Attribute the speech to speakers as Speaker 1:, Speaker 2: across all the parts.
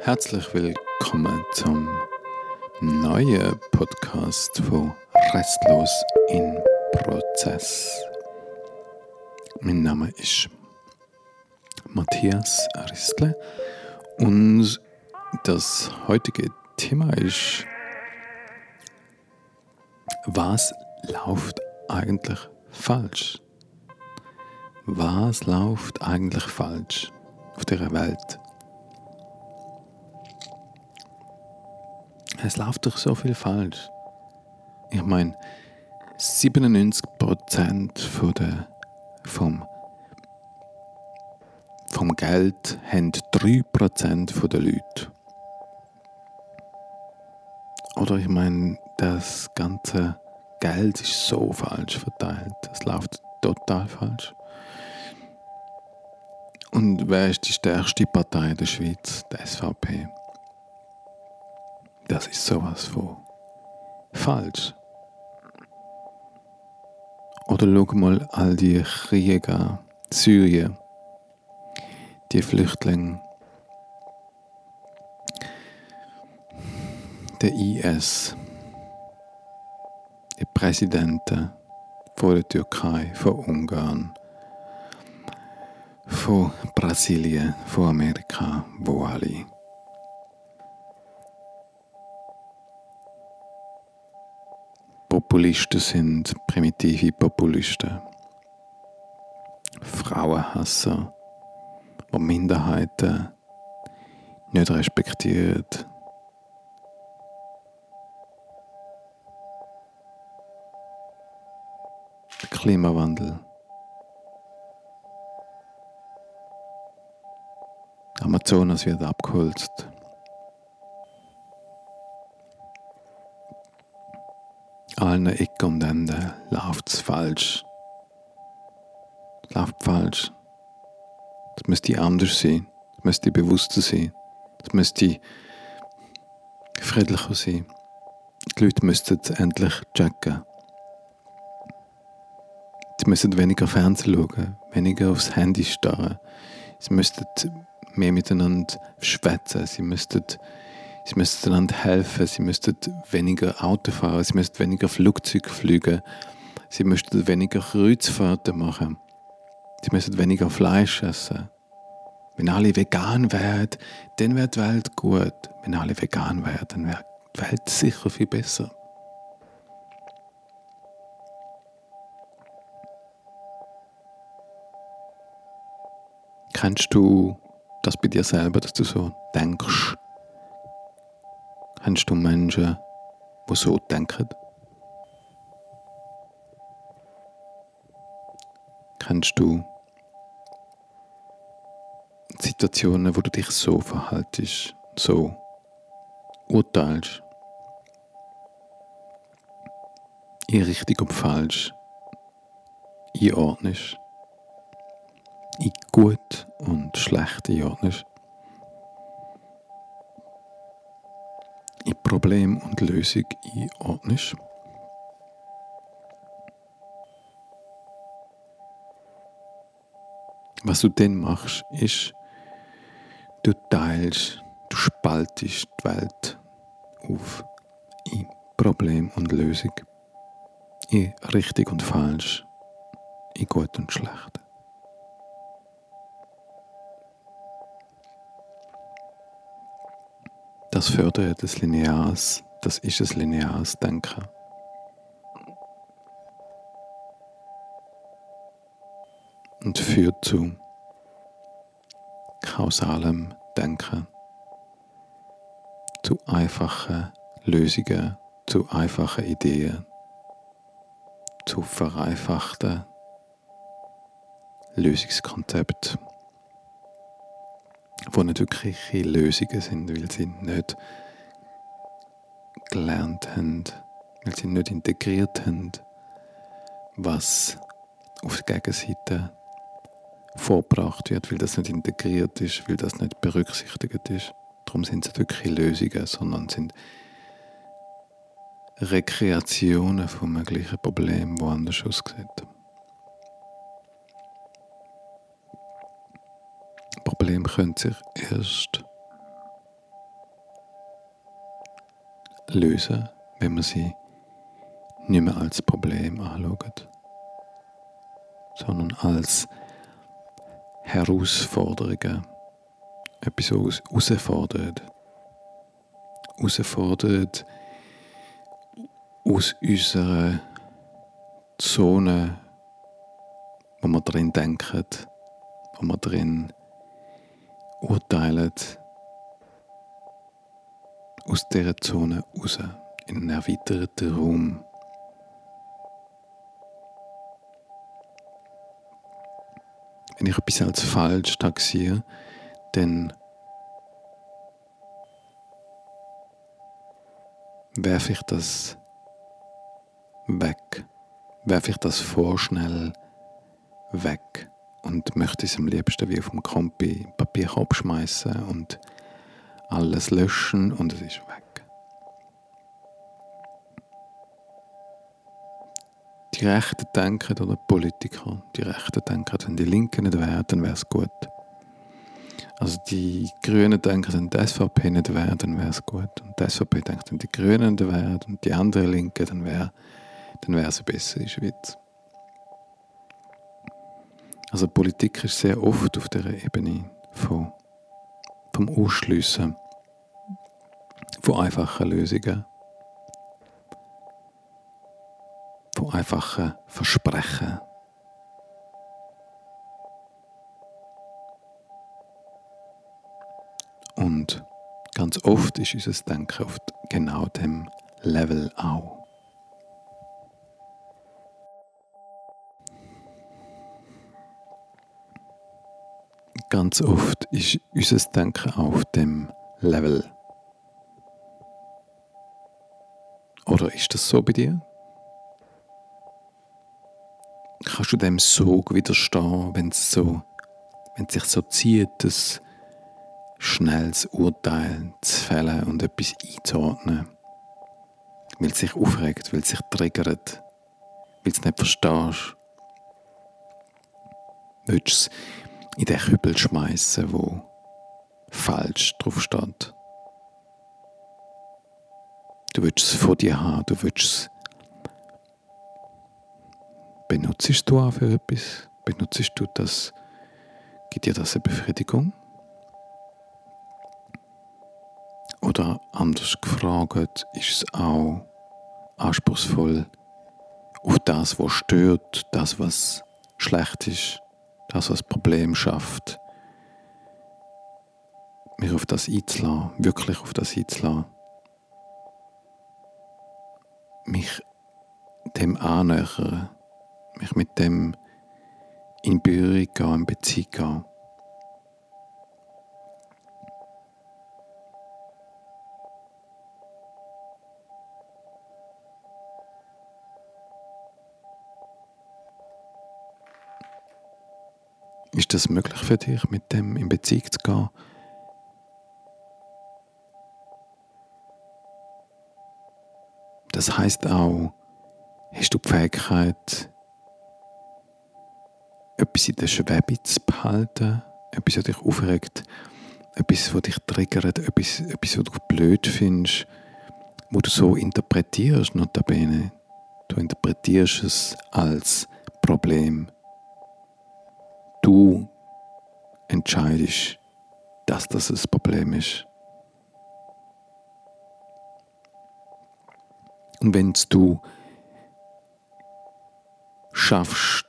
Speaker 1: Herzlich willkommen zum neuen Podcast von Restlos in Prozess. Mein Name ist Matthias Ristle und das heutige Thema ist, was läuft eigentlich falsch? Was läuft eigentlich falsch auf dieser Welt? Es läuft doch so viel falsch. Ich meine, 97% von der, vom, vom Geld haben 3% der Leute. Oder ich meine, das ganze Geld ist so falsch verteilt. Es läuft total falsch. Und wer ist die stärkste Partei der Schweiz? Die SVP. Das ist sowas von falsch. Oder schau mal all die Krieger, Syrien, die Flüchtlinge, der IS, die Präsidenten von der Türkei, von Ungarn, von Brasilien, von Amerika, wo alle Populisten sind primitive Populisten. Frauenhasser, die Minderheiten nicht respektiert. Der Klimawandel. Amazonas wird abgeholzt. Allen Ecken und Enden läuft es falsch. Es läuft falsch. Es müsste anders sein. Es müsste bewusster sein. Es müsste friedlicher sein. Die Leute müssten endlich checken. Sie müssen weniger Fernsehen schauen, weniger aufs Handy starren. Sie müssten mehr miteinander schwätzen. Sie müssten Sie müssten einander helfen, sie müssten weniger Auto fahren, sie müssten weniger Flugzeug fliegen, sie müssten weniger Kreuzfahrten machen, sie müssten weniger Fleisch essen. Wenn alle vegan wären, dann wäre die Welt gut. Wenn alle vegan wären, dann wäre die Welt sicher viel besser. Kennst du das bei dir selber, dass du so denkst? Kennst du Menschen, die so denken? Kennst du Situationen, wo du dich so verhaltest, so urteilst, in richtig und falsch einordnest, in gut und schlecht einordnest? Problem und Lösung einordnest. Was du dann machst, ist, du teilst, du spaltest die Welt auf in Problem und Lösung, in richtig und falsch, in gut und schlecht. Das fördert das lineares, das ist das lineares Denken. Und führt zu kausalem Denken, zu einfachen Lösungen, zu einfachen Ideen, zu vereinfachten Lösungskonzepten die nicht wirkliche Lösungen sind, weil sie nicht gelernt haben, weil sie nicht integriert haben, was auf der Gegenseite vorgebracht wird, weil das nicht integriert ist, weil das nicht berücksichtigt ist. Darum sind es wirklich Lösungen, sondern sind Rekreationen von möglichen Problemen, die anders aussehen. Problem könnte sich erst lösen, wenn wir sie nicht mehr als Problem anschauen, sondern als Herausforderungen, etwas herausfordert. Herausfordert aus unserer Zone, wo wir drin denken, wo wir drin urteilen, aus dieser Zone raus, in einen erweiterten Raum. Wenn ich etwas als falsch taxiere, dann werfe ich das weg, werfe ich das vorschnell weg und möchte es am liebsten wie auf dem Kompi Papier abschmeißen und alles löschen und es ist weg. Die Rechten denken oder Politiker, die Rechten denken, wenn die Linken nicht wären, dann wäre es gut. Also die Grünen denken, wenn die SVP nicht wäre, dann wäre es gut. Und die SVP denkt, wenn die Grünen nicht wären und die anderen Linken, dann wäre dann wäre es besser in der Schweiz. Also Politik ist sehr oft auf der Ebene von, vom Ausschliessen von einfachen Lösungen, von einfachen Versprechen. Und ganz oft ist unser Denken auf genau dem Level auch. Ganz oft ist unser Denken auf dem Level. Oder ist das so bei dir? Kannst du dem Sog widerstehen, wenn es so, wenn sich so zieht, das schnelles Urteil zu fällen und etwas einzuordnen? Weil es sich aufregt, weil es sich triggert, weil es nicht verstehst. Willst du es in den Kübel schmeißen, wo falsch drauf steht. Du willst es von dir haben, du willst es. Benutzt du auch für etwas? Benutzt du das? Gibt dir das eine Befriedigung? Oder anders gefragt, ist es auch anspruchsvoll auf das, was stört, das, was schlecht ist, das, was Problem schafft, mich auf das einzulassen, wirklich auf das einzulassen, mich dem annähern, mich mit dem in Berührung gehen, in Beziehung gehen. Ist das möglich für dich, mit dem in Beziehung zu gehen? Das heißt auch, hast du die Fähigkeit, etwas in der Schwebe zu behalten, etwas, was dich aufregt, etwas, was dich triggert, etwas, etwas, was du blöd findest, wo du so interpretierst, notabene. Du interpretierst es als Problem du entscheidest, dass das ein Problem ist. Und wenn du schaffst,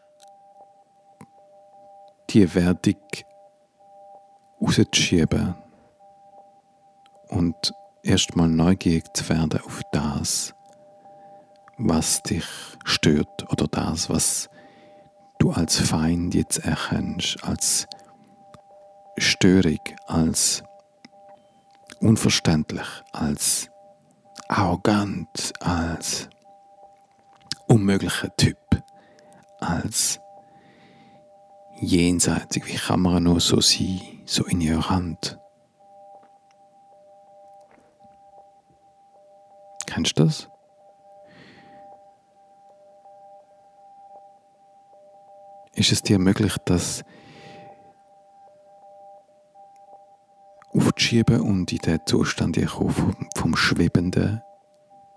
Speaker 1: die Wertung rauszuschieben und erstmal neugierig zu werden auf das, was dich stört oder das, was du als Feind jetzt erkennst, als störig, als unverständlich, als arrogant, als unmöglicher Typ, als jenseitig. Wie kann man nur so sein, so Hand? Kennst du das? Ist es dir möglich, das aufzuschieben und in den Zustand vom, vom Schwebenden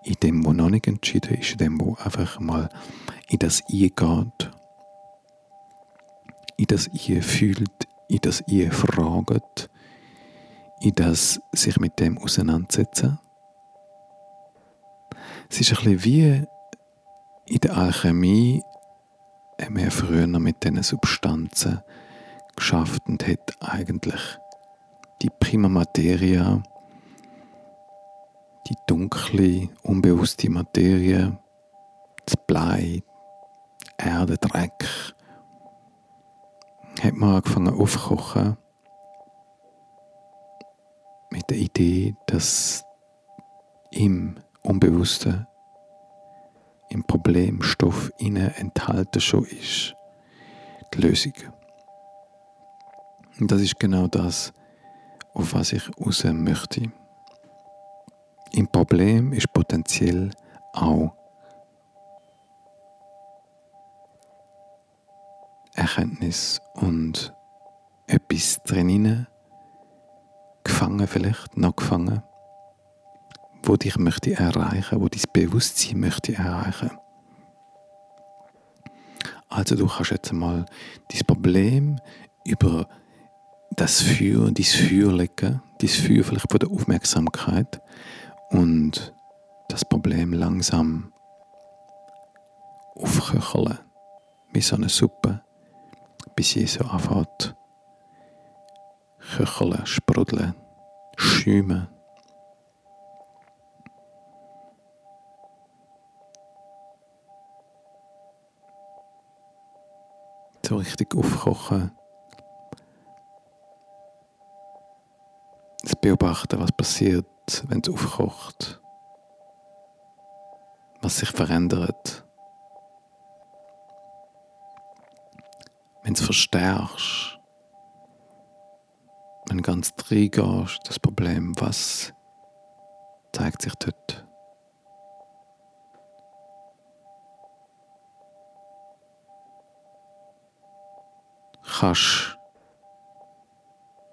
Speaker 1: in dem, wo noch nicht entschieden ist, in dem, wo einfach mal in das eingeht, in das fühlt, in das fragt, in das sich mit dem auseinandersetzen. Es ist ein bisschen wie in der Alchemie haben wir früher mit diesen Substanzen geschafft und hat eigentlich die Prima Materia, die dunkle, unbewusste Materie, das Blei, Erde, Dreck, hat man angefangen aufzukochen mit der Idee, dass im Unbewussten, im Problemstoff innen enthalten schon ist, die Lösung. Und das ist genau das, auf was ich raus möchte. Im Problem ist potenziell auch Erkenntnis und etwas drinnen gefangen vielleicht, noch gefangen, wo dich möchte erreichen, wo dein Bewusstsein möchte erreichen. Also du kannst jetzt mal dein Problem über das Feuer, dein Feuer legen, dein Feuer vielleicht von der Aufmerksamkeit und das Problem langsam aufköcheln, wie so eine Suppe, bis sie so anfängt köcheln, sprudeln, schäumen. So richtig aufkochen. Das Beobachten, was passiert, wenn es aufkocht. Was sich verändert. Wenn es verstärkst wenn ganz reingehst, das Problem, was zeigt sich dort? Kannst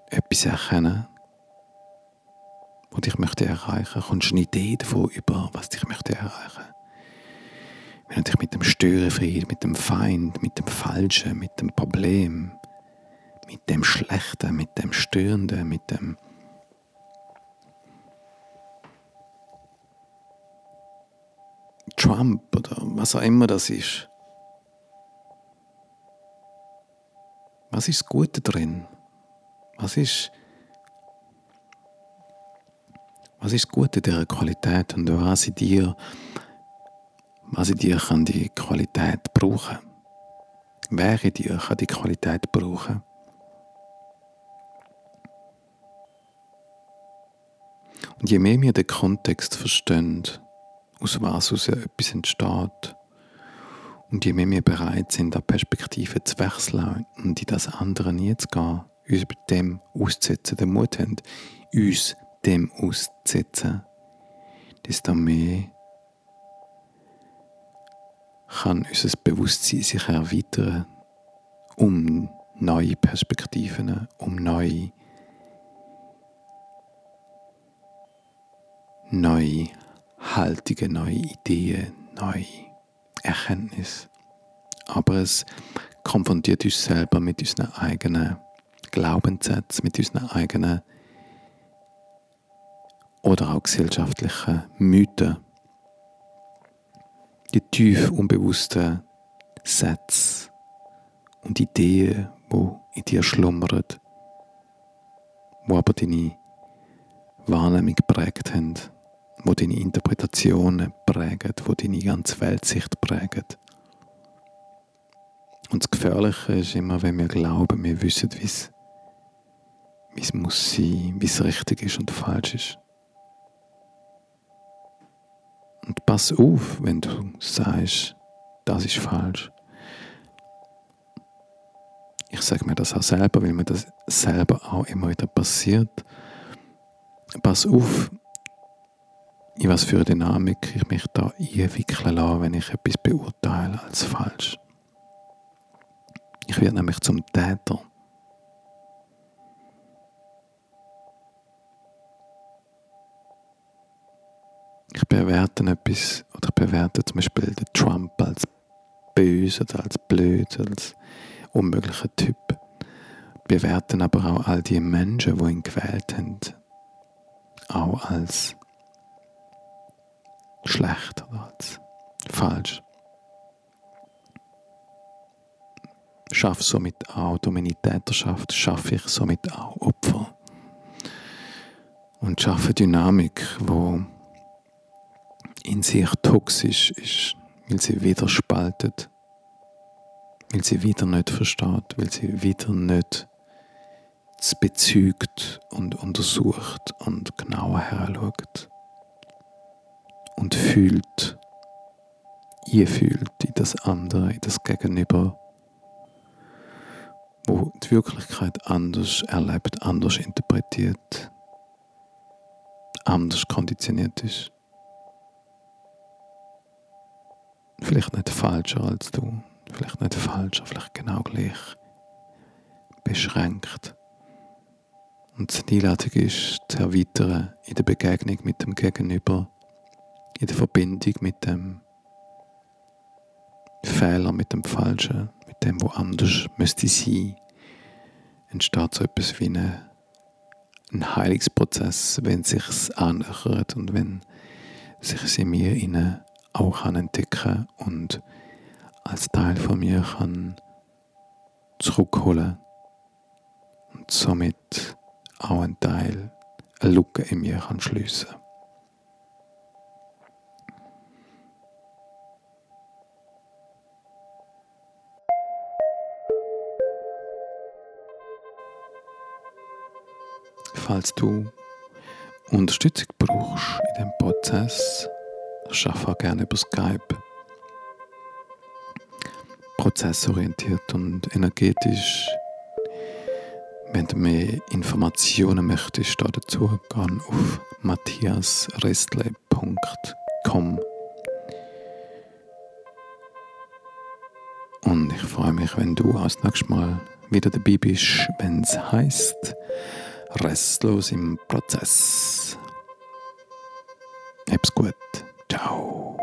Speaker 1: etwas erkennen, was dich möchte erreichen, kommst du eine Idee davon über, was dich möchte erreichen. Wenn du dich mit dem Störenfried, mit dem Feind, mit dem Falschen, mit dem Problem mit dem Schlechten, mit dem Störenden, mit dem Trump oder was auch immer das ist. Was ist das Gute drin? Was ist, was ist das Gute dieser Qualität und was in dir, was in dir kann die Qualität brauchen? Wer in dir kann die Qualität brauchen? Und je mehr wir den Kontext verstehen, aus was aus etwas entsteht, und je mehr wir bereit sind, an Perspektiven zu wechseln und in das andere nie zu gehen, uns bei dem auszusetzen, den Mut haben, uns dem auszusetzen, desto mehr kann unser Bewusstsein sich erweitern um neue Perspektiven, um neue neue Haltungen, neue Ideen, neue Erkenntnisse. Aber es konfrontiert uns selber mit unseren eigenen Glaubenssätzen, mit unseren eigenen oder auch gesellschaftlichen Mythen. Die tief unbewussten Sätze und Ideen, wo in dir schlummern, wo aber deine Wahrnehmung geprägt haben wo deine Interpretationen prägen, wo deine ganze Weltsicht prägen. Und das Gefährliche ist immer, wenn wir glauben, wir wissen, wie es, wie es muss sein, wie es richtig ist und falsch ist. Und pass auf, wenn du sagst, das ist falsch. Ich sage mir das auch selber, weil mir das selber auch immer wieder passiert. Pass auf, in was für eine Dynamik ich mich da einwickeln lasse, wenn ich etwas beurteile als falsch. Ich werde nämlich zum Täter. Ich bewerte etwas, oder ich bewerte zum Beispiel den Trump als böse oder als blöd, als unmöglicher Typ. Bewerten aber auch all die Menschen, die ihn gewählt haben, auch als schlecht oder als falsch. Schaffe somit auch durch meine Täterschaft, schaffe ich somit auch Opfer. Und schaffe Dynamik, wo in sich toxisch ist, weil sie wieder spaltet, weil sie wieder nicht versteht, weil sie wieder nicht bezügt und untersucht und genauer heranschaut und fühlt, ihr fühlt in das andere, in das Gegenüber, wo die Wirklichkeit anders erlebt, anders interpretiert, anders konditioniert ist. Vielleicht nicht falscher als du, vielleicht nicht falscher, vielleicht genau gleich beschränkt. Und die Einladung ist, zu erweitern in der Begegnung mit dem Gegenüber, in der Verbindung mit dem Fehler, mit dem Falschen, mit dem, wo anders müsste sein, entsteht so etwas wie eine, ein Heilungsprozess, wenn sich es annähert und wenn sich es in mir innen auch kann entdecken und als Teil von mir kann zurückholen und somit auch ein Teil, eine Lücke in mir kann schliessen. Falls du Unterstützung brauchst in diesem Prozess, arbeite auch gerne über Skype. Prozessorientiert und energetisch. Wenn du mehr Informationen möchtest dazu, geh auf matthiasrestle.com. Und ich freue mich, wenn du auch das nächste Mal wieder dabei bist, wenn es heißt Restlos im Prozess. Hab's gut. Ciao.